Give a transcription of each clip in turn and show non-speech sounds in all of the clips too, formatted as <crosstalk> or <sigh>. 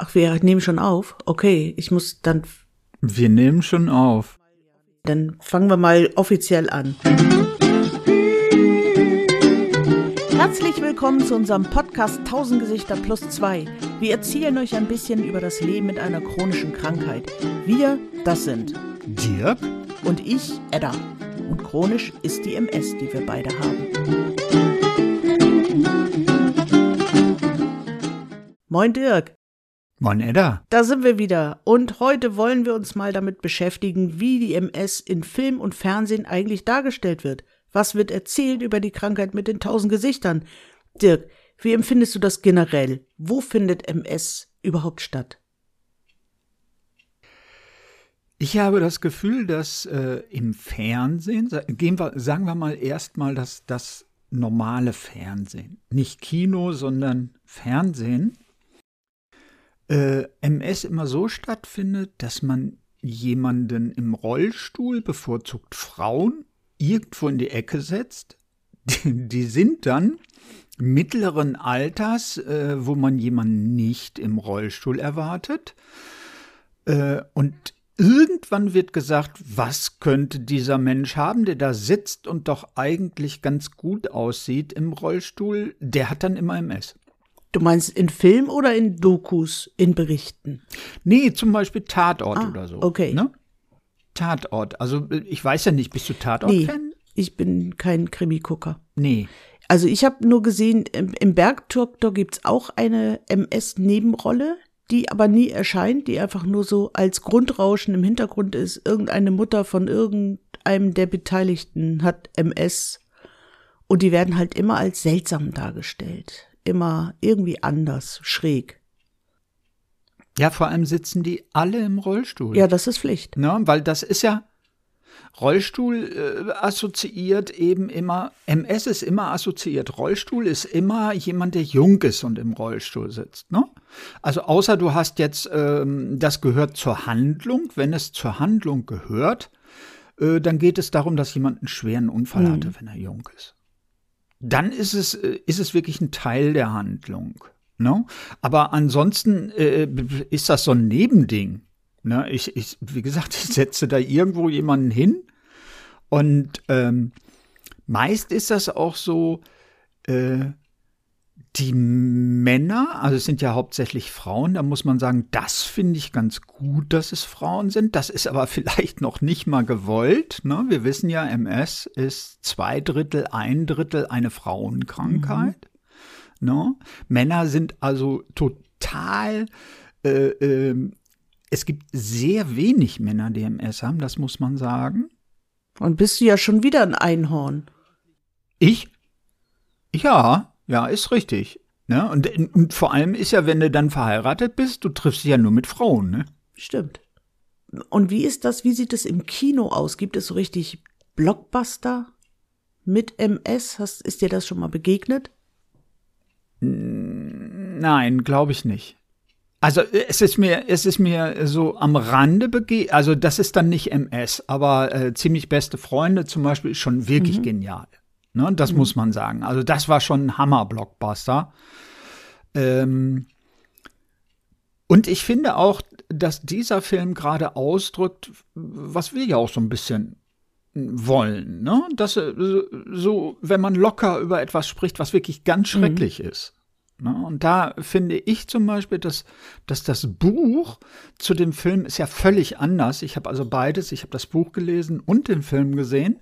Ach, wir nehmen schon auf. Okay, ich muss dann. Wir nehmen schon auf. Dann fangen wir mal offiziell an. Herzlich willkommen zu unserem Podcast 1000 Gesichter plus 2. Wir erzählen euch ein bisschen über das Leben mit einer chronischen Krankheit. Wir, das sind Dirk und ich, Edda. Und chronisch ist die MS, die wir beide haben. Moin Dirk. Moin Edda. Da sind wir wieder. Und heute wollen wir uns mal damit beschäftigen, wie die MS in Film und Fernsehen eigentlich dargestellt wird. Was wird erzählt über die Krankheit mit den tausend Gesichtern? Dirk, wie empfindest du das generell? Wo findet MS überhaupt statt? Ich habe das Gefühl, dass äh, im Fernsehen, gehen wir, sagen wir mal erstmal das, das normale Fernsehen, nicht Kino, sondern Fernsehen, äh, MS immer so stattfindet, dass man jemanden im Rollstuhl, bevorzugt Frauen, irgendwo in die Ecke setzt. Die, die sind dann mittleren Alters, äh, wo man jemanden nicht im Rollstuhl erwartet. Äh, und irgendwann wird gesagt, was könnte dieser Mensch haben, der da sitzt und doch eigentlich ganz gut aussieht im Rollstuhl, der hat dann immer MS. Du meinst in Film oder in Dokus, in Berichten? Nee, zum Beispiel Tatort Ah, oder so. okay. Ne? Tatort. Also ich weiß ja nicht, bist du Tatort-Fan? Nee, ich bin kein Krimi-Gucker. Nee. Also ich habe nur gesehen, im, im Bergdoktor gibt's auch eine MS-Nebenrolle, die aber nie erscheint, die einfach nur so als Grundrauschen im Hintergrund ist. Irgendeine Mutter von irgendeinem der Beteiligten hat MS und die werden halt immer als seltsam dargestellt. Immer irgendwie anders, schräg. Ja, vor allem sitzen die alle im Rollstuhl. Ja, das ist Pflicht. Ne? Weil das ist ja Rollstuhl äh, assoziiert eben immer, MS ist immer assoziiert. Rollstuhl ist immer jemand, der jung ist und im Rollstuhl sitzt. Ne? Also außer du hast jetzt, ähm, das gehört zur Handlung. Wenn es zur Handlung gehört, äh, dann geht es darum, dass jemand einen schweren Unfall Mhm. hatte, wenn er jung ist. Dann ist es, äh, ist es wirklich ein Teil der Handlung. Ne? Aber ansonsten äh, ist das so ein Nebending. Ne? Ich, ich, wie gesagt, <laughs> ich setze da irgendwo jemanden hin und ähm, meist ist das auch so, äh, die Männer, also es sind ja hauptsächlich Frauen, da muss man sagen, das finde ich ganz gut, dass es Frauen sind. Das ist aber <laughs> vielleicht noch nicht mal gewollt. Ne? Wir wissen ja, MS ist zwei Drittel, ein Drittel eine Frauenkrankheit. Ne? Männer sind also total, äh, ähm, es gibt sehr wenig Männer, die MS haben, das muss man sagen. Und bist du ja schon wieder ein Einhorn. Ich? Ja, ja, ist richtig. Ne? Und, und vor allem ist ja, wenn du dann verheiratet bist, du triffst dich ja nur mit Frauen, ne? Stimmt. Und wie ist das, wie sieht es im Kino aus? Gibt es so richtig Blockbuster mit MS? Hast, ist dir das schon mal begegnet? Nein, glaube ich nicht. Also es ist mir, es ist mir so am Rande begegnet, also das ist dann nicht MS, aber äh, ziemlich beste Freunde zum Beispiel ist schon wirklich genial. Ne, das muss man sagen. Also das war schon ein Hammer-Blockbuster. Ähm, und ich finde auch, dass dieser Film gerade ausdrückt, was wir ja auch so ein bisschen wollen, ne? Dass äh, so, wenn man locker über etwas spricht, was wirklich ganz schrecklich ist. Ne? Und da finde ich zum Beispiel, dass, dass das Buch zu dem Film ist ja völlig anders. Ich habe also beides, ich habe das Buch gelesen und den Film gesehen.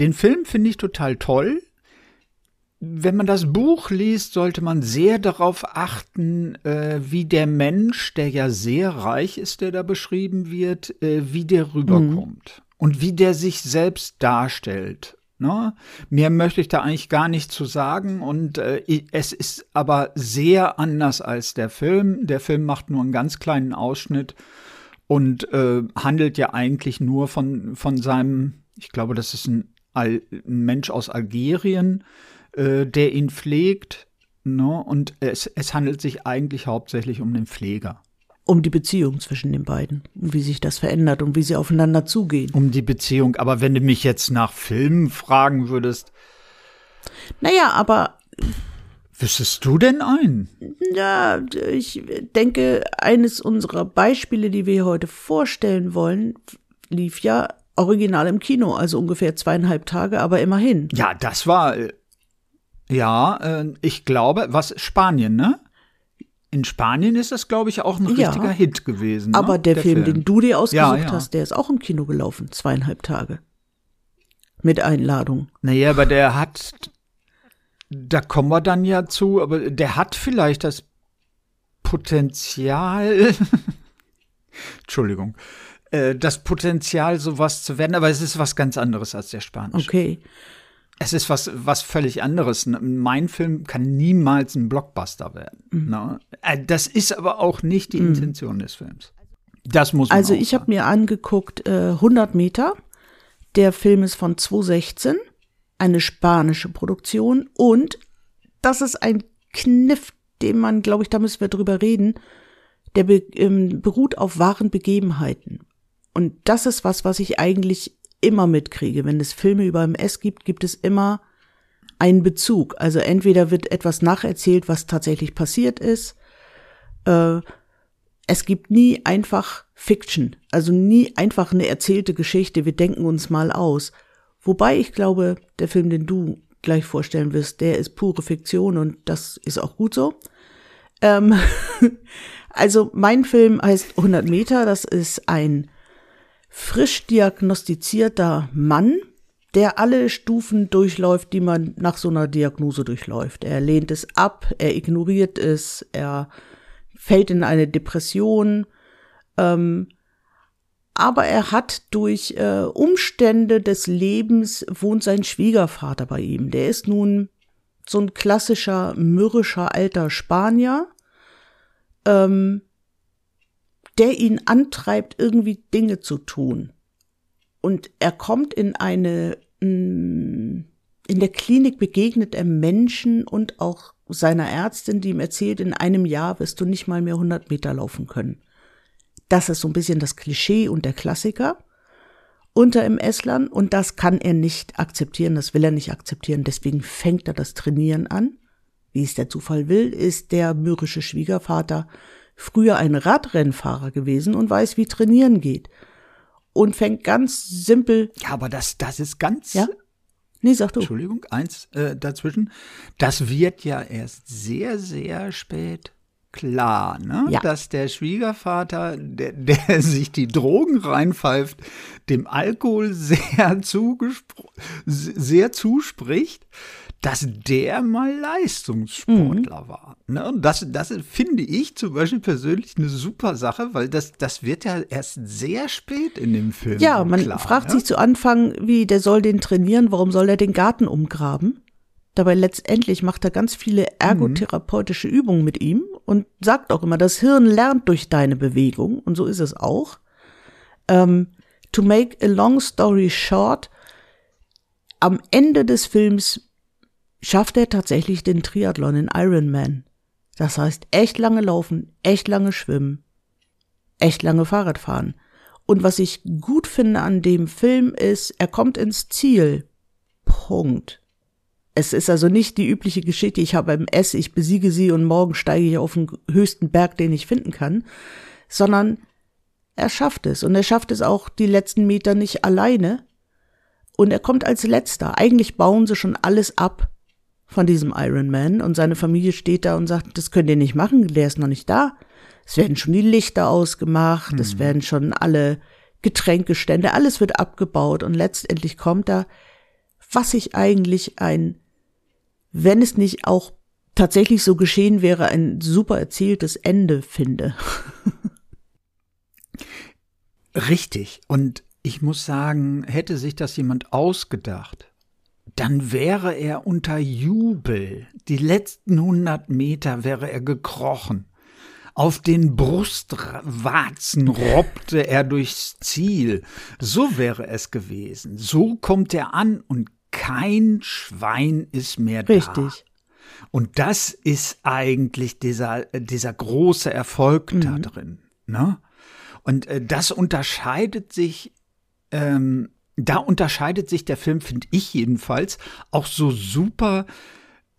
Den Film finde ich total toll. Wenn man das Buch liest, sollte man sehr darauf achten, äh, wie der Mensch, der ja sehr reich ist, der da beschrieben wird, äh, wie der rüberkommt und wie der sich selbst darstellt. Ne? Mehr möchte ich da eigentlich gar nicht zu sagen und äh, es ist aber sehr anders als der Film. Der Film macht nur einen ganz kleinen Ausschnitt und äh, handelt ja eigentlich nur von, von seinem, ich glaube, das ist ein, Al ein Mensch aus Algerien, äh, der ihn pflegt. Ne? Und es, es handelt sich eigentlich hauptsächlich um den Pfleger. Um die Beziehung zwischen den beiden und wie sich das verändert und wie sie aufeinander zugehen. Um die Beziehung. Aber wenn du mich jetzt nach Filmen fragen würdest, Naja, aber Wüsstest du denn einen? Ja, ich denke, eines unserer Beispiele, die wir heute vorstellen wollen, lief ja original im Kino, also ungefähr zweieinhalb Tage, aber immerhin. Ja, das war, äh, ja, äh, ich glaube, was, Spanien, ne? In Spanien ist das, glaube ich, auch ein Ja. richtiger Hit gewesen. Ne? Aber der, Film, den du dir ausgesucht Ja, ja. hast, der ist auch im Kino gelaufen, zweieinhalb Tage. Mit Einladung. Naja, aber der hat, da kommen wir dann ja zu, aber der hat vielleicht das Potenzial, <laughs> Entschuldigung, äh, das Potenzial, sowas zu werden, aber es ist was ganz anderes als der Spanische. Okay. Es ist was, was völlig anderes. Mein Film kann niemals ein Blockbuster werden. Ne? Äh, Das ist aber auch nicht die Intention des Films. Das muss man Also ich habe mir angeguckt äh, 100 Meter. Der Film ist von 2016, eine spanische Produktion und das ist ein Kniff, den man, glaube ich, da müssen wir drüber reden, der be ähm, beruht auf wahren Begebenheiten. Und das ist was, was ich eigentlich immer mitkriege. Wenn es Filme über MS gibt, gibt es immer einen Bezug. Also entweder wird etwas nacherzählt, was tatsächlich passiert ist, äh, es gibt nie einfach Fiction, also nie einfach eine erzählte Geschichte, wir denken uns mal aus. Wobei ich glaube, der Film, den du gleich vorstellen wirst, der ist pure Fiktion und das ist auch gut so. Ähm, <laughs> also mein Film heißt 100 Meter, das ist ein frisch diagnostizierter Mann, der alle Stufen durchläuft, die man nach so einer Diagnose durchläuft. Er lehnt es ab, er ignoriert es, er fällt in eine Depression, ähm, aber er hat durch äh, Umstände des Lebens wohnt sein Schwiegervater bei ihm. Der ist nun so ein klassischer mürrischer alter Spanier, ähm, der ihn antreibt, irgendwie Dinge zu tun. Und er kommt in eine, mh, in der Klinik begegnet er Menschen und auch seiner Ärztin, die ihm erzählt, in einem Jahr wirst du nicht mal mehr 100 Meter laufen können. Das ist so ein bisschen das Klischee und der Klassiker unter MS-Lern und das kann er nicht akzeptieren, das will er nicht akzeptieren, deswegen fängt er das Trainieren an. Wie es der Zufall will, ist der mürrische Schwiegervater früher ein Radrennfahrer gewesen und weiß, wie trainieren geht. Und fängt ganz simpel, Ja, aber das, das ist ganz. ja? Nee, sag du. Entschuldigung, eins äh, dazwischen. Das wird ja erst sehr, sehr spät klar, ne? Ja. dass der Schwiegervater, der, der <laughs> sich die Drogen reinpfeift, dem Alkohol <laughs> sehr, sehr zuspricht, dass der mal Leistungssportler war. Ne? Und das, das finde ich zum Beispiel persönlich eine super Sache, weil das, das wird ja erst sehr spät in dem Film. Ja, man klar, fragt ne? sich zu Anfang, wie der soll den trainieren, warum soll er den Garten umgraben? Dabei letztendlich macht er ganz viele ergotherapeutische Übungen mit ihm und sagt auch immer, das Hirn lernt durch deine Bewegung und so ist es auch. Ähm, to make a long story short, am Ende des Films schafft er tatsächlich den Triathlon in Ironman. Das heißt, echt lange laufen, echt lange schwimmen, echt lange Fahrrad fahren. Und was ich gut finde an dem Film ist, er kommt ins Ziel. Punkt. Es ist also nicht die übliche Geschichte, ich habe MS, ich besiege sie und morgen steige ich auf den höchsten Berg, den ich finden kann, sondern er schafft es. Und er schafft es auch die letzten Meter nicht alleine. Und er kommt als letzter. Eigentlich bauen sie schon alles ab von diesem Iron Man und seine Familie steht da und sagt, das könnt ihr nicht machen, der ist noch nicht da. Es werden schon die Lichter ausgemacht, es werden schon alle Getränkestände, alles wird abgebaut und letztendlich kommt da, was ich eigentlich ein, wenn es nicht auch tatsächlich so geschehen wäre, ein super erzähltes Ende finde. Richtig. Und ich muss sagen, hätte sich das jemand ausgedacht, dann wäre er unter Jubel. Die letzten 100 Meter wäre er gekrochen. Auf den Brustwarzen robbte er durchs Ziel. So wäre es gewesen. So kommt er an und kein Schwein ist mehr da. Richtig. Und das ist eigentlich dieser, dieser große Erfolg da drin. Ne? Und äh, das unterscheidet sich, ähm, da unterscheidet sich der Film, finde ich jedenfalls, auch so super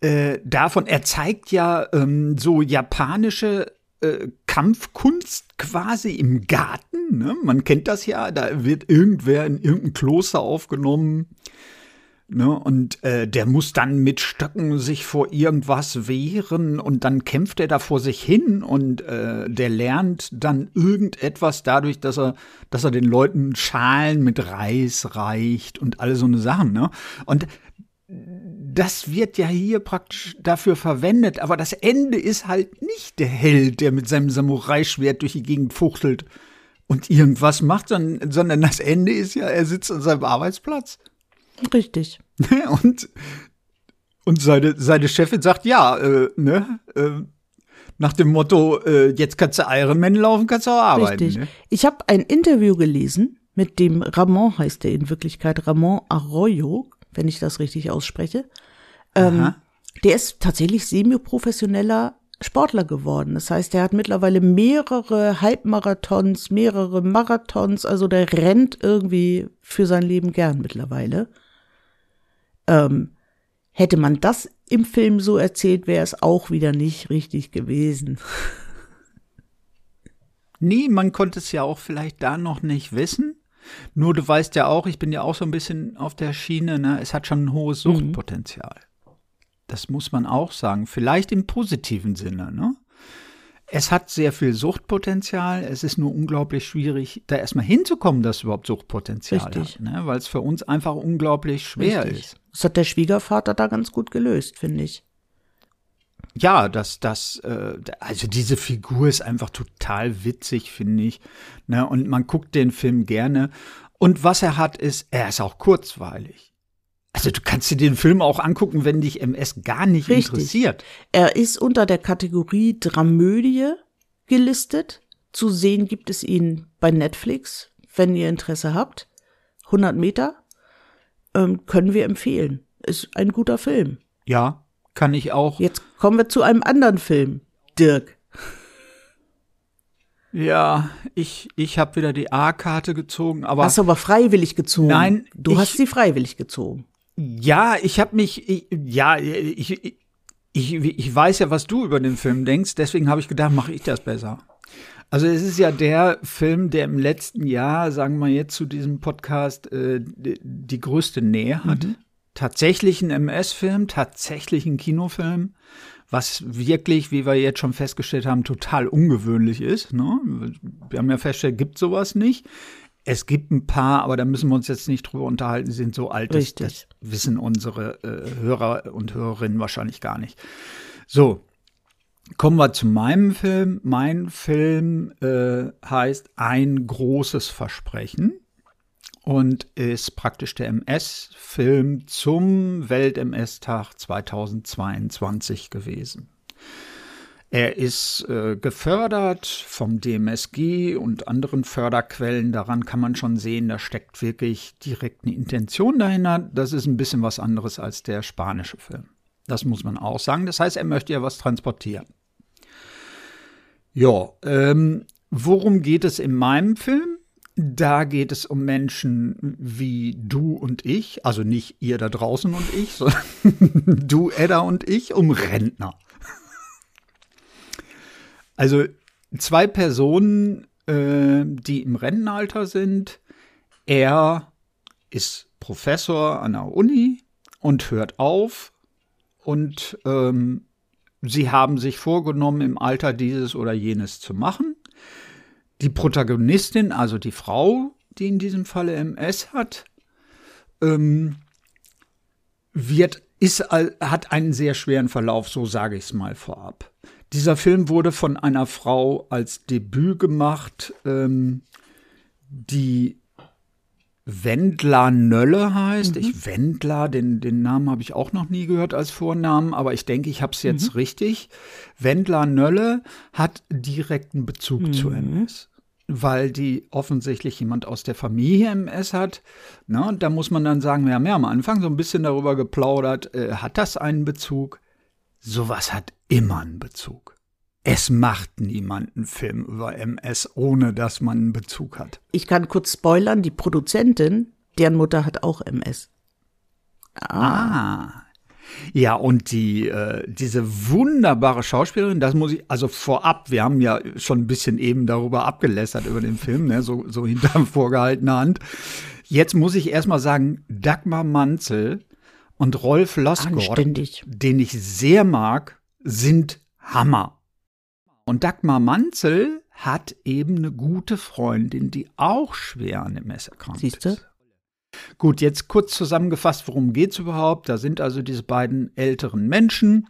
äh, davon, er zeigt ja ähm, so japanische äh, Kampfkunst quasi im Garten. Ne? Man kennt das ja, da wird irgendwer in irgendein Kloster aufgenommen. Ne, und äh, der muss dann mit Stöcken sich vor irgendwas wehren und dann kämpft er da vor sich hin und äh, der lernt dann irgendetwas dadurch, dass er, dass er den Leuten Schalen mit Reis reicht und alle so eine Sachen. Ne? Und das wird ja hier praktisch dafür verwendet, aber das Ende ist halt nicht der Held, der mit seinem Samurai-Schwert durch die Gegend fuchtelt und irgendwas macht, sondern, sondern das Ende ist ja, er sitzt an seinem Arbeitsplatz. Richtig. <laughs> und und seine, seine Chefin sagt, ja, äh, ne, äh, nach dem Motto, äh, jetzt kannst du Ironman laufen, kannst du auch arbeiten. Richtig. Ne? Ich habe ein Interview gelesen mit dem Ramon, heißt er in Wirklichkeit, Ramon Arroyo, wenn ich das richtig ausspreche. Ähm, der ist tatsächlich semi-professioneller Sportler geworden. Das heißt, er hat mittlerweile mehrere Halbmarathons, mehrere Marathons, also der rennt irgendwie für sein Leben gern mittlerweile. Ähm, hätte man das im Film so erzählt, wäre es auch wieder nicht richtig gewesen. <laughs> Nee, man konnte es ja auch vielleicht da noch nicht wissen. Nur du weißt ja auch, ich bin ja auch so ein bisschen auf der Schiene, ne? es hat schon ein hohes Mhm. Suchtpotenzial. Das muss man auch sagen. Vielleicht im positiven Sinne, ne? Es hat sehr viel Suchtpotenzial. Es ist nur unglaublich schwierig, da erstmal hinzukommen, dass es überhaupt Suchtpotenzial Richtig. hat. Ne? Weil es für uns einfach unglaublich schwer Richtig. ist. Das hat der Schwiegervater da ganz gut gelöst, finde ich. Ja, das, das, äh, also diese Figur ist einfach total witzig, finde ich. Ne? Und man guckt den Film gerne. Und was er hat, ist, er ist auch kurzweilig. Also du kannst dir den Film auch angucken, wenn dich MS gar nicht Richtig. interessiert. Er ist unter der Kategorie Dramödie gelistet. Zu sehen gibt es ihn bei Netflix, wenn ihr Interesse habt. 100 Meter ähm, können wir empfehlen. Ist ein guter Film. Ja, kann ich auch. Jetzt kommen wir zu einem anderen Film. Dirk. Ja, ich, ich habe wieder die A-Karte gezogen, aber Hast du aber freiwillig gezogen. Nein, Du ich- hast sie freiwillig gezogen. Ja, ich habe mich, ich, ja, ich, ich, ich, weiß ja, was du über den Film denkst, deswegen habe ich gedacht, mache ich das besser. Also es ist ja der Film, der im letzten Jahr, sagen wir jetzt zu diesem Podcast, äh, die, die größte Nähe hat. Tatsächlich ein MS-Film, tatsächlich ein Kinofilm, was wirklich, wie wir jetzt schon festgestellt haben, total ungewöhnlich ist. Ne? Wir haben ja festgestellt, gibt sowas nicht. Es gibt ein paar, aber da müssen wir uns jetzt nicht drüber unterhalten, die sind so alt, das, Richtig. Wissen unsere äh, Hörer und Hörerinnen wahrscheinlich gar nicht. So, kommen wir zu meinem Film. Mein Film äh, heißt Ein großes Versprechen und ist praktisch der MS-Film zum Welt-MS-Tag 2022 gewesen. Er ist äh, gefördert vom DMSG und anderen Förderquellen. Daran kann man schon sehen, da steckt wirklich direkt eine Intention dahinter. Das ist ein bisschen was anderes als der spanische Film. Das muss man auch sagen. Das heißt, er möchte ja was transportieren. Ja, ähm, worum geht es in meinem Film? Da geht es um Menschen wie du und ich, also nicht ihr da draußen und ich, sondern <laughs> du, Edda und ich, um Rentner. Also zwei Personen, äh, die im Rentenalter sind. Er ist Professor an der Uni und hört auf und ähm, sie haben sich vorgenommen, im Alter dieses oder jenes zu machen. Die Protagonistin, also die Frau, die in diesem Falle MS hat, ähm, wird, ist, al- hat einen sehr schweren Verlauf, so sage ich es mal vorab. Dieser Film wurde von einer Frau als Debüt gemacht, ähm, die Wendler Nölle heißt. Ich Wendler, den, den Namen habe ich auch noch nie gehört als Vornamen, aber ich denke, ich habe es jetzt richtig. Wendler Nölle hat direkten Bezug zu MS. Weil die offensichtlich jemand aus der Familie MS hat. Na, und da muss man dann sagen, wir haben ja am Anfang so ein bisschen darüber geplaudert, äh, hat das einen Bezug? Sowas hat immer einen Bezug. Es macht niemand einen Film über MS, ohne dass man einen Bezug hat. Ich kann kurz spoilern, die Produzentin, deren Mutter hat auch MS. Ah. Ja, und die, äh, diese wunderbare Schauspielerin, das muss ich, also vorab, wir haben ja schon ein bisschen eben darüber abgelästert über den Film, ne, so, so hinter <laughs> vorgehaltener Hand. Jetzt muss ich erstmal sagen, Dagmar Manzel und Rolf Loskort, den ich sehr mag, sind Hammer. Und Dagmar Manzel hat eben eine gute Freundin, die auch schwer an MS erkrankt Siehste? ist. Gut, jetzt kurz zusammengefasst, worum geht es überhaupt? Da sind also diese beiden älteren Menschen.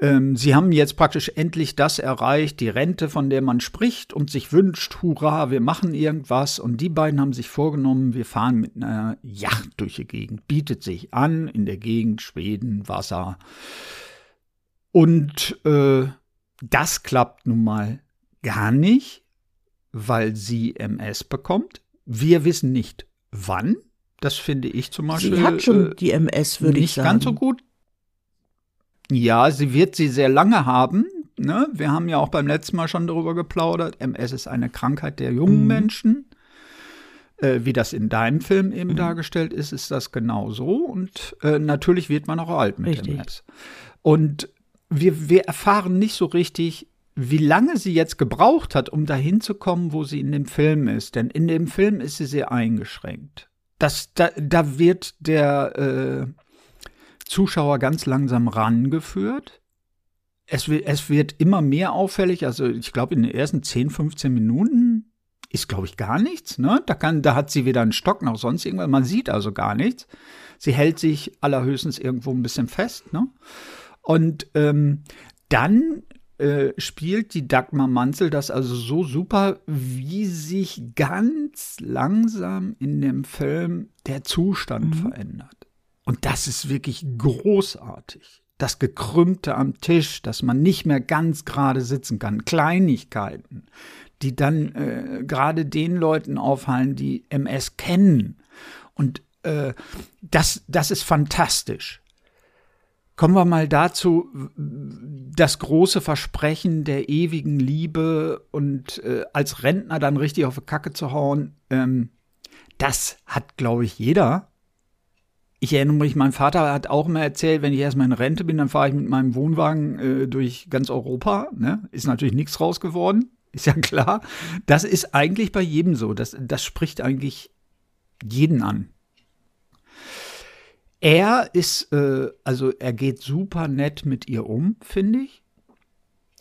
Ähm, sie haben jetzt praktisch endlich das erreicht, die Rente, von der man spricht und sich wünscht, hurra, wir machen irgendwas. Und die beiden haben sich vorgenommen, wir fahren mit einer Yacht durch die Gegend. Bietet sich an, in der Gegend, Schweden, Wasser. Und äh, das klappt nun mal gar nicht, weil sie MS bekommt. Wir wissen nicht, wann. Das finde ich zum Beispiel. Sie hat schon äh, die MS, würde ich sagen. Nicht ganz so gut. Ja, sie wird sie sehr lange haben. Ne? Wir haben ja auch beim letzten Mal schon darüber geplaudert. MS ist eine Krankheit der jungen mhm. Menschen. Äh, wie das in deinem Film eben mhm. dargestellt ist, ist das genau so. Und äh, natürlich wird man auch alt mit Richtig. MS. Und wir, wir erfahren nicht so richtig, wie lange sie jetzt gebraucht hat, um dahin zu kommen, wo sie in dem Film ist. Denn in dem Film ist sie sehr eingeschränkt. Das, da, da wird der äh, Zuschauer ganz langsam rangeführt. Es, es wird immer mehr auffällig. Also ich glaube, in den ersten 10, 15 Minuten ist, glaube ich, gar nichts. Ne? Da, kann, da hat sie weder einen Stock noch sonst irgendwas. Man sieht also gar nichts. Sie hält sich allerhöchstens irgendwo ein bisschen fest. Ne? Und ähm, dann äh, spielt die Dagmar Manzel das also so super, wie sich ganz langsam in dem Film der Zustand mhm. verändert. Und das ist wirklich großartig. Das Gekrümmte am Tisch, dass man nicht mehr ganz gerade sitzen kann. Kleinigkeiten, die dann äh, gerade den Leuten auffallen, die MS kennen. Und äh, das, das ist fantastisch. Kommen wir mal dazu, das große Versprechen der ewigen Liebe und äh, als Rentner dann richtig auf die Kacke zu hauen, ähm, das hat, glaube ich, jeder. Ich erinnere mich, mein Vater hat auch immer erzählt, wenn ich erstmal in Rente bin, dann fahre ich mit meinem Wohnwagen äh, durch ganz Europa. Ne? Ist natürlich nichts raus geworden, <laughs> ist ja klar. Das ist eigentlich bei jedem so. Das, das spricht eigentlich jeden an. Er ist, äh, also er geht super nett mit ihr um, finde ich.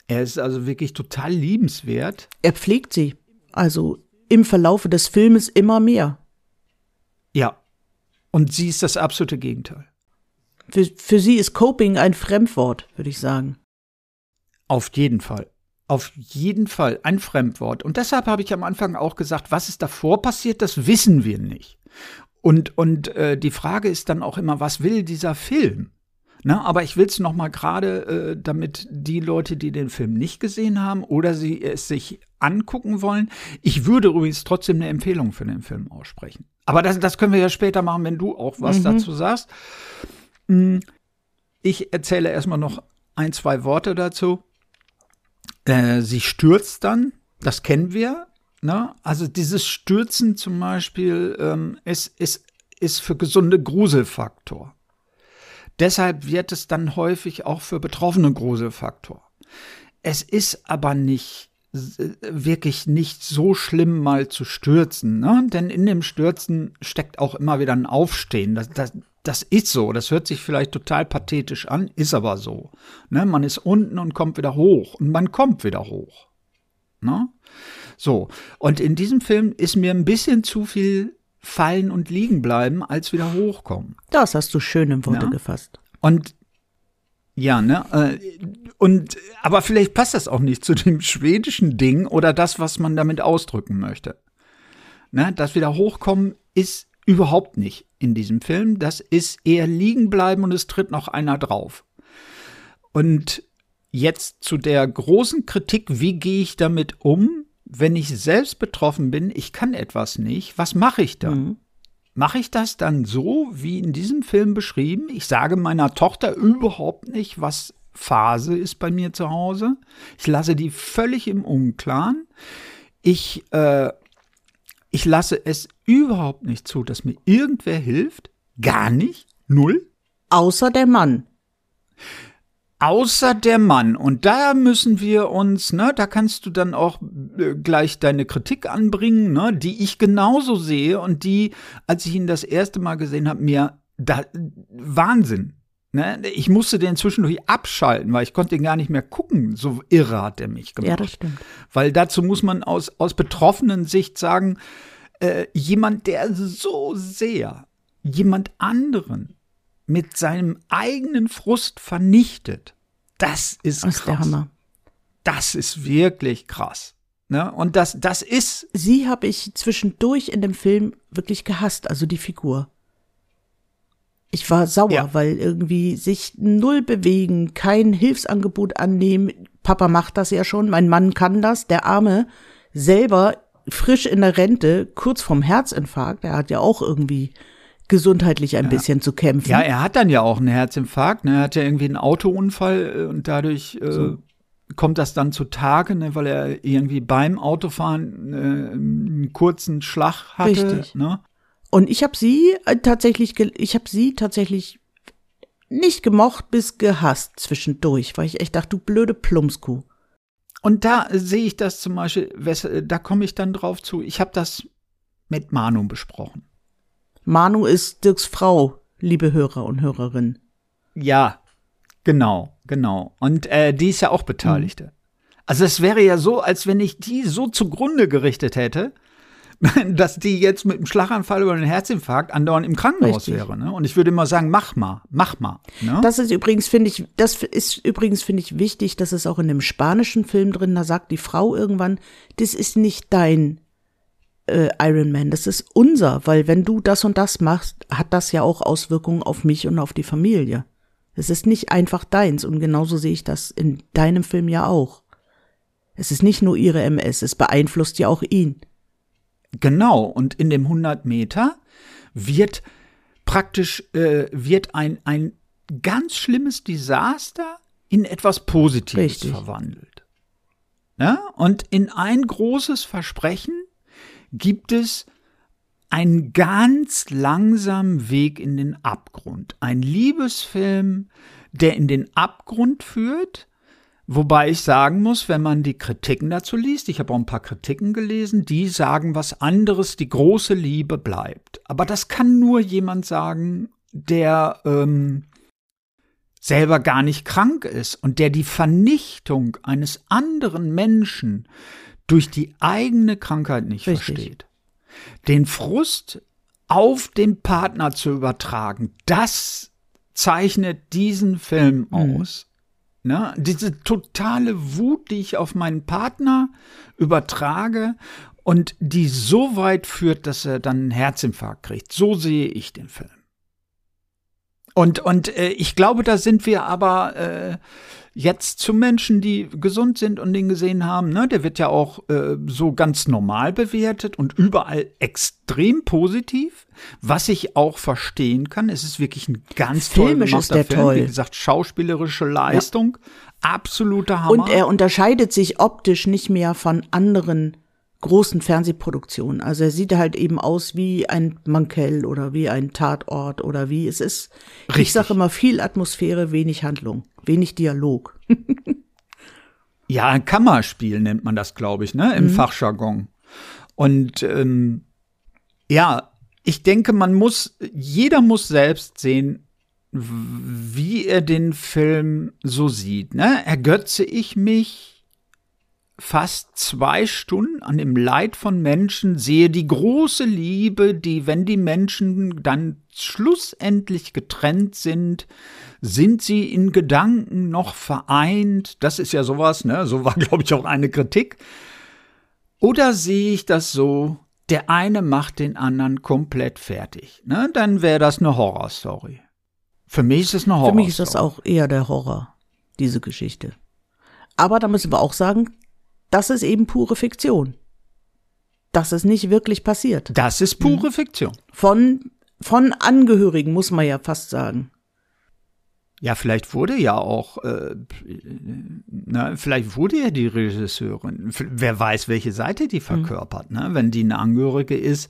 Er ist also wirklich total liebenswert. Er pflegt sie. Also im Verlaufe des Filmes immer mehr. Ja. Und sie ist das absolute Gegenteil. Für, für sie ist Coping ein Fremdwort, würde ich sagen. Auf jeden Fall. Auf jeden Fall ein Fremdwort. Und deshalb habe ich am Anfang auch gesagt, was ist davor passiert, das wissen wir nicht. Und, und äh, die Frage ist dann auch immer, was will dieser Film? Na, aber ich will es noch mal gerade, äh, damit die Leute, die den Film nicht gesehen haben oder sie es sich angucken wollen, ich würde übrigens trotzdem eine Empfehlung für den Film aussprechen. Aber das, das können wir ja später machen, wenn du auch was mhm. dazu sagst. Hm, ich erzähle erstmal noch ein, zwei Worte dazu. Äh, sie stürzt dann, das kennen wir, Ne? Also dieses Stürzen zum Beispiel ähm, ist, ist, ist für gesunde Gruselfaktor. Deshalb wird es dann häufig auch für Betroffene Gruselfaktor. Es ist aber nicht wirklich nicht so schlimm mal zu stürzen, ne? denn in dem Stürzen steckt auch immer wieder ein Aufstehen. Das, das, das ist so. Das hört sich vielleicht total pathetisch an, ist aber so. Ne? Man ist unten und kommt wieder hoch und man kommt wieder hoch. Ne? So, und in diesem Film ist mir ein bisschen zu viel fallen und liegen bleiben, als wieder hochkommen. Das hast du schön in Worte ja? gefasst. Und ja, ne? Äh, und aber vielleicht passt das auch nicht zu dem schwedischen Ding oder das, was man damit ausdrücken möchte. Ne? Das wieder hochkommen ist überhaupt nicht in diesem Film. Das ist eher liegen bleiben und es tritt noch einer drauf. Und jetzt zu der großen Kritik, wie gehe ich damit um? Wenn ich selbst betroffen bin, ich kann etwas nicht, was mache ich dann? Mhm. Mache ich das dann so, wie in diesem Film beschrieben? Ich sage meiner Tochter überhaupt nicht, was Phase ist bei mir zu Hause. Ich lasse die völlig im Unklaren. Ich, äh, ich lasse es überhaupt nicht zu, dass mir irgendwer hilft. Gar nicht. Null. Außer der Mann. Außer der Mann. Und da müssen wir uns, ne, da kannst du dann auch äh, gleich deine Kritik anbringen, ne, die ich genauso sehe und die, als ich ihn das erste Mal gesehen habe, mir da Wahnsinn. Ne? Ich musste den zwischendurch abschalten, weil ich konnte den gar nicht mehr gucken. So irre hat er mich gemacht. Ja, das stimmt. Weil dazu muss man aus, aus betroffenen Sicht sagen, äh, jemand, der so sehr jemand anderen mit seinem eigenen Frust vernichtet, das ist Das ist der krass. Hammer. Das ist wirklich krass. Ne? Und das, das ist, Sie habe ich zwischendurch in dem Film wirklich gehasst, also die Figur. Ich war sauer, Ja. weil irgendwie sich null bewegen, kein Hilfsangebot annehmen. Papa macht das ja schon, mein Mann kann das, der Arme selber frisch in der Rente, kurz vorm Herzinfarkt, er hat ja auch irgendwie gesundheitlich ein bisschen zu kämpfen. ja, er hat dann ja auch einen Herzinfarkt. Ne? Er hat ja irgendwie einen Autounfall äh, und dadurch äh, kommt das dann zutage, ne? weil er irgendwie beim Autofahren äh, einen kurzen Schlag hatte. Richtig. Ne? Und ich habe sie äh, tatsächlich, ich habe sie tatsächlich nicht gemocht bis gehasst zwischendurch, weil ich echt dachte, du blöde Plumpskuh. Und da sehe ich das zum Beispiel, da komme ich dann drauf zu. Ich habe das mit Manu besprochen. Manu ist Dirks Frau, liebe Hörer und Hörerinnen. Ja, genau, genau. Und äh, die ist ja auch Beteiligte. Also es wäre ja so, als wenn ich die so zugrunde gerichtet hätte, <laughs> dass die jetzt mit einem Schlaganfall oder einem Herzinfarkt andauernd im Krankenhaus Richtig. wäre. Ne? Und ich würde immer sagen, mach mal, mach mal. Ne? Das ist übrigens, finde ich, das ist übrigens, finde ich, wichtig, das ist auch in dem spanischen Film drin, da sagt die Frau irgendwann, das ist nicht dein äh, Iron Man, das ist unser, weil wenn du das und das machst, hat das ja auch Auswirkungen auf mich und auf die Familie. Es ist nicht einfach deins und genauso sehe ich das in deinem Film ja auch. Es ist nicht nur ihre MS, es beeinflusst ja auch ihn. Genau, und in dem 100 Meter wird praktisch äh, wird ein, ein ganz schlimmes Desaster in etwas Positives Richtig. verwandelt. Ja? Und in ein großes Versprechen gibt es einen ganz langsamen Weg in den Abgrund. Ein Liebesfilm, der in den Abgrund führt, Wobei ich sagen muss, wenn man die Kritiken dazu liest, ich habe auch ein paar Kritiken gelesen, die sagen was anderes, die große Liebe bleibt. Aber das kann nur jemand sagen, der ähm, selber gar nicht krank ist und der die Vernichtung eines anderen Menschen durch die eigene Krankheit nicht Richtig. versteht. Den Frust auf den Partner zu übertragen, das zeichnet diesen Film aus. Ne? Diese totale Wut, die ich auf meinen Partner übertrage und die so weit führt, dass er dann einen Herzinfarkt kriegt. So sehe ich den Film. Und, und äh, ich glaube, da sind wir aber äh, jetzt zu Menschen, die gesund sind und den gesehen haben. Ne? Der wird ja auch äh, so ganz normal bewertet und überall extrem positiv, was ich auch verstehen kann. Es ist wirklich ein ganz toll Filmisch ist gemachter der Film. toll. Wie gesagt, schauspielerische Leistung, absoluter Hammer. Und er unterscheidet sich optisch nicht mehr von anderen großen Fernsehproduktionen. Also er sieht halt eben aus wie ein Mankell oder wie ein Tatort oder wie es ist. Ich Richtig. sage immer viel Atmosphäre, wenig Handlung, wenig Dialog. <laughs> Ja, ein Kammerspiel nennt man das, glaube ich, ne, im Fachjargon. Und ähm, ja, ich denke, man muss, jeder muss selbst sehen, wie er den Film so sieht. Ne? Ergötze ich mich fast zwei Stunden an dem Leid von Menschen, sehe die große Liebe, die, wenn die Menschen dann schlussendlich getrennt sind, sind sie in Gedanken noch vereint? Das ist ja sowas, ne? So war, <laughs> glaube ich, auch eine Kritik. Oder sehe ich das so, der eine macht den anderen komplett fertig? Ne? Dann wäre das eine Horrorstory. Für mich ist es eine Für Horrorstory. mich ist das auch eher der Horror, diese Geschichte. Aber da müssen wir auch sagen, das ist eben pure Fiktion. Das ist nicht wirklich passiert. Das ist pure Fiktion. Von, von Angehörigen, muss man ja fast sagen. Ja, vielleicht wurde ja auch, äh, na, vielleicht wurde ja die Regisseurin, wer weiß, welche Seite die verkörpert, ne? Wenn die eine Angehörige ist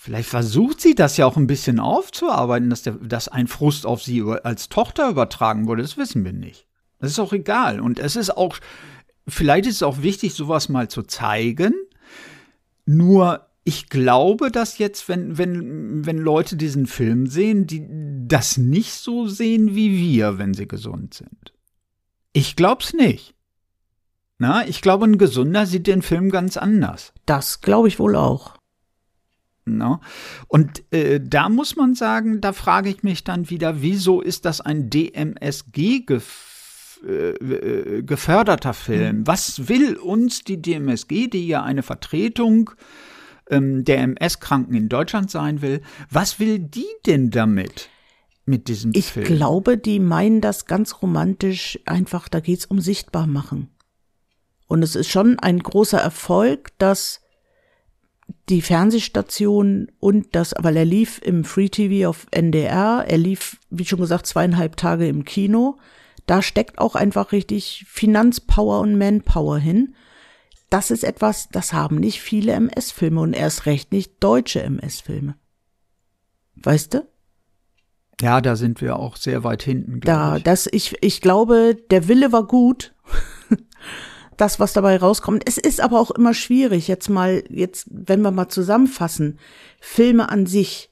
Vielleicht versucht sie das ja auch ein bisschen aufzuarbeiten, dass, der, dass ein Frust auf sie als Tochter übertragen wurde. Das wissen wir nicht. Das ist auch egal. Und es ist auch, vielleicht ist es auch wichtig, sowas mal zu zeigen. Nur ich glaube, dass jetzt, wenn, wenn, wenn Leute diesen Film sehen, die das nicht so sehen wie wir, wenn sie gesund sind. Ich glaub's nicht. Na, ich glaube, ein Gesunder sieht den Film ganz anders. Das glaube ich wohl auch. No? Und äh, da muss man sagen, da frage ich mich dann wieder, wieso ist das ein DMSG gef äh, geförderter Film? Mhm. Was will uns die DMSG, die ja eine Vertretung ähm, der MS-Kranken in Deutschland sein will, was will die denn damit? Mit diesem ich Film? Ich glaube, die meinen das ganz romantisch einfach, da geht es um Sichtbarmachen. Und es ist schon ein großer Erfolg, dass die Fernsehstation und das, weil er lief im Free TV auf NDR, er lief, wie schon gesagt, zweieinhalb Tage im Kino. Da steckt auch einfach richtig Finanzpower und Manpower hin. Das ist etwas, das haben nicht viele MS-Filme und erst recht nicht deutsche MS-Filme. Weißt du? Ja, da sind wir auch sehr weit hinten. Da, ich. das, ich, ich glaube, der Wille war gut. <laughs> das, was dabei rauskommt. Es ist aber auch immer schwierig, jetzt mal, jetzt, wenn wir mal zusammenfassen. Filme an sich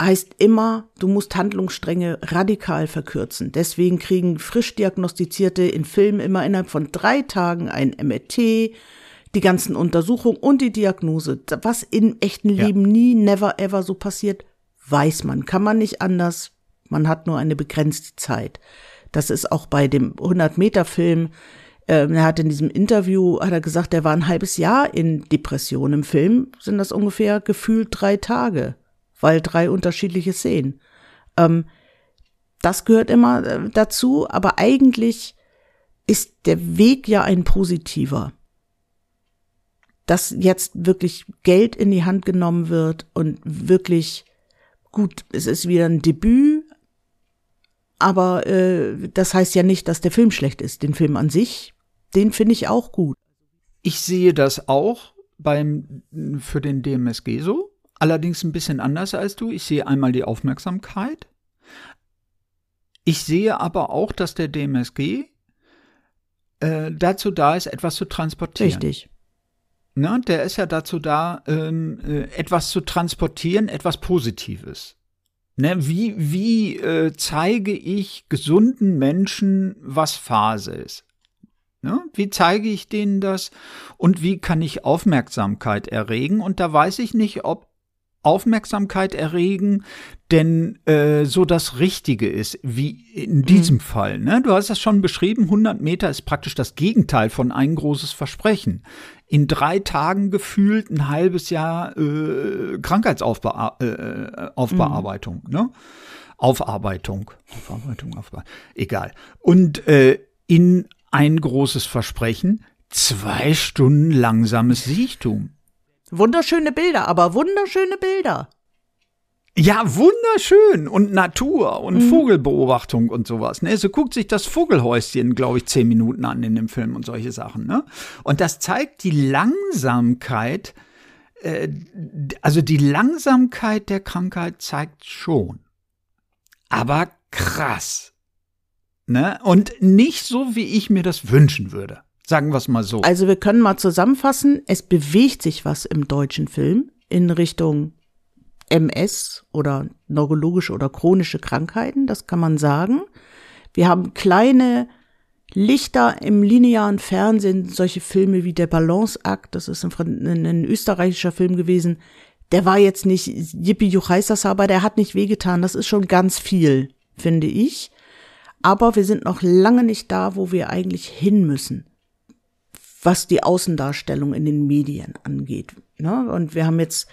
heißt immer, du musst Handlungsstränge radikal verkürzen. Deswegen kriegen frisch Diagnostizierte in Filmen immer innerhalb von drei Tagen ein MRT, die ganzen Untersuchungen und die Diagnose. Was in echten Leben ja. nie, never, ever so passiert, weiß man. Kann man nicht anders. Man hat nur eine begrenzte Zeit. Das ist auch bei dem 100-Meter-Film ähm, er hat in diesem Interview, hat er gesagt, er war ein halbes Jahr in Depression. Im Film sind das ungefähr gefühlt drei Tage, weil drei unterschiedliche Szenen. Ähm, das gehört immer äh, dazu, aber eigentlich ist der Weg ja ein positiver. Dass jetzt wirklich Geld in die Hand genommen wird und wirklich gut, es ist wieder ein Debüt, aber äh, das heißt ja nicht, dass der Film schlecht ist. Den Film an sich den finde ich auch gut. Ich sehe das auch beim, für den DMSG so. Allerdings ein bisschen anders als du. Ich sehe einmal die Aufmerksamkeit. Ich sehe aber auch, dass der DMSG äh, dazu da ist, etwas zu transportieren. Richtig. Ne, der ist ja dazu da, ähm, äh, etwas zu transportieren, etwas Positives. Ne, wie wie äh, zeige ich gesunden Menschen, was Phase ist? Ne? Wie zeige ich denen das und wie kann ich Aufmerksamkeit erregen? Und da weiß ich nicht, ob Aufmerksamkeit erregen denn äh, so das Richtige ist, wie in diesem mhm. Fall. Ne? Du hast das schon beschrieben, 100 Meter ist praktisch das Gegenteil von ein großes Versprechen. In drei Tagen gefühlt ein halbes Jahr äh, Krankheitsaufbearbeitung. Äh, mhm. ne? Aufarbeitung. Aufarbeitung, Aufarbeitung. Egal. Und äh, in ein großes Versprechen, zwei Stunden langsames Siechtum. Wunderschöne Bilder, aber wunderschöne Bilder. Ja, wunderschön. Und Natur und mhm. Vogelbeobachtung und sowas. Ne? So guckt sich das Vogelhäuschen, glaube ich, zehn Minuten an in dem Film und solche Sachen. Ne? Und das zeigt die Langsamkeit, äh, also die Langsamkeit der Krankheit zeigt schon. Aber krass. Ne? Und nicht so, wie ich mir das wünschen würde. Sagen wir es mal so. Also wir können mal zusammenfassen, es bewegt sich was im deutschen Film in Richtung MS oder neurologische oder chronische Krankheiten, das kann man sagen. Wir haben kleine Lichter im linearen Fernsehen, solche Filme wie der Balanceakt, das ist ein, ein, österreichischer Film gewesen. Der war jetzt nicht Yippie Juchaisas, aber der hat nicht wehgetan. Das ist schon ganz viel, finde ich. Aber wir sind noch lange nicht da, wo wir eigentlich hin müssen, was die Außendarstellung in den Medien angeht. Ne? Und wir haben jetzt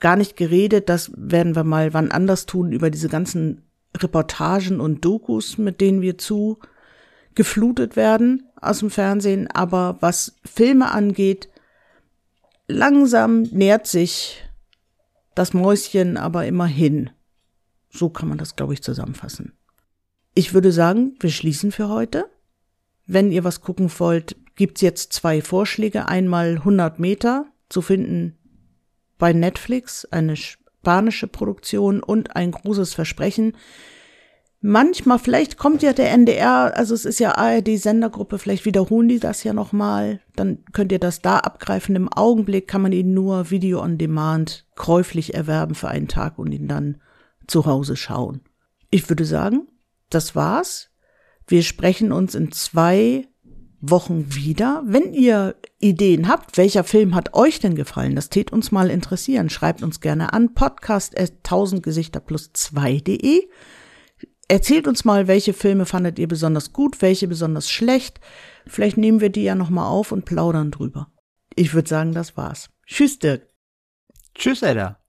gar nicht geredet, das werden wir mal wann anders tun, über diese ganzen Reportagen und Dokus, mit denen wir zu geflutet werden aus dem Fernsehen. Aber was Filme angeht, langsam nähert sich das Mäuschen aber immerhin. So kann man das, glaube ich, zusammenfassen. Ich würde sagen, wir schließen für heute. Wenn ihr was gucken wollt, gibt's jetzt zwei Vorschläge. Einmal 100 Meter zu finden bei Netflix, eine spanische Produktion und ein großes Versprechen. Manchmal, vielleicht kommt ja der NDR, also es ist ja ARD-Sendergruppe, vielleicht wiederholen die das ja nochmal. Dann könnt ihr das da abgreifen. Im Augenblick kann man ihn nur Video on Demand käuflich erwerben für einen Tag und ihn dann zu Hause schauen. Ich würde sagen, das war's. Wir sprechen uns in zwei Wochen wieder. Wenn ihr Ideen habt, welcher Film hat euch denn gefallen? Das tät uns mal interessieren. Schreibt uns gerne an podcast 1000 Gesichter plus 2.de. Erzählt uns mal, welche Filme fandet ihr besonders gut, welche besonders schlecht. Vielleicht nehmen wir die ja nochmal auf und plaudern drüber. Ich würde sagen, das war's. Tschüss, Dirk. Tschüss, Edda.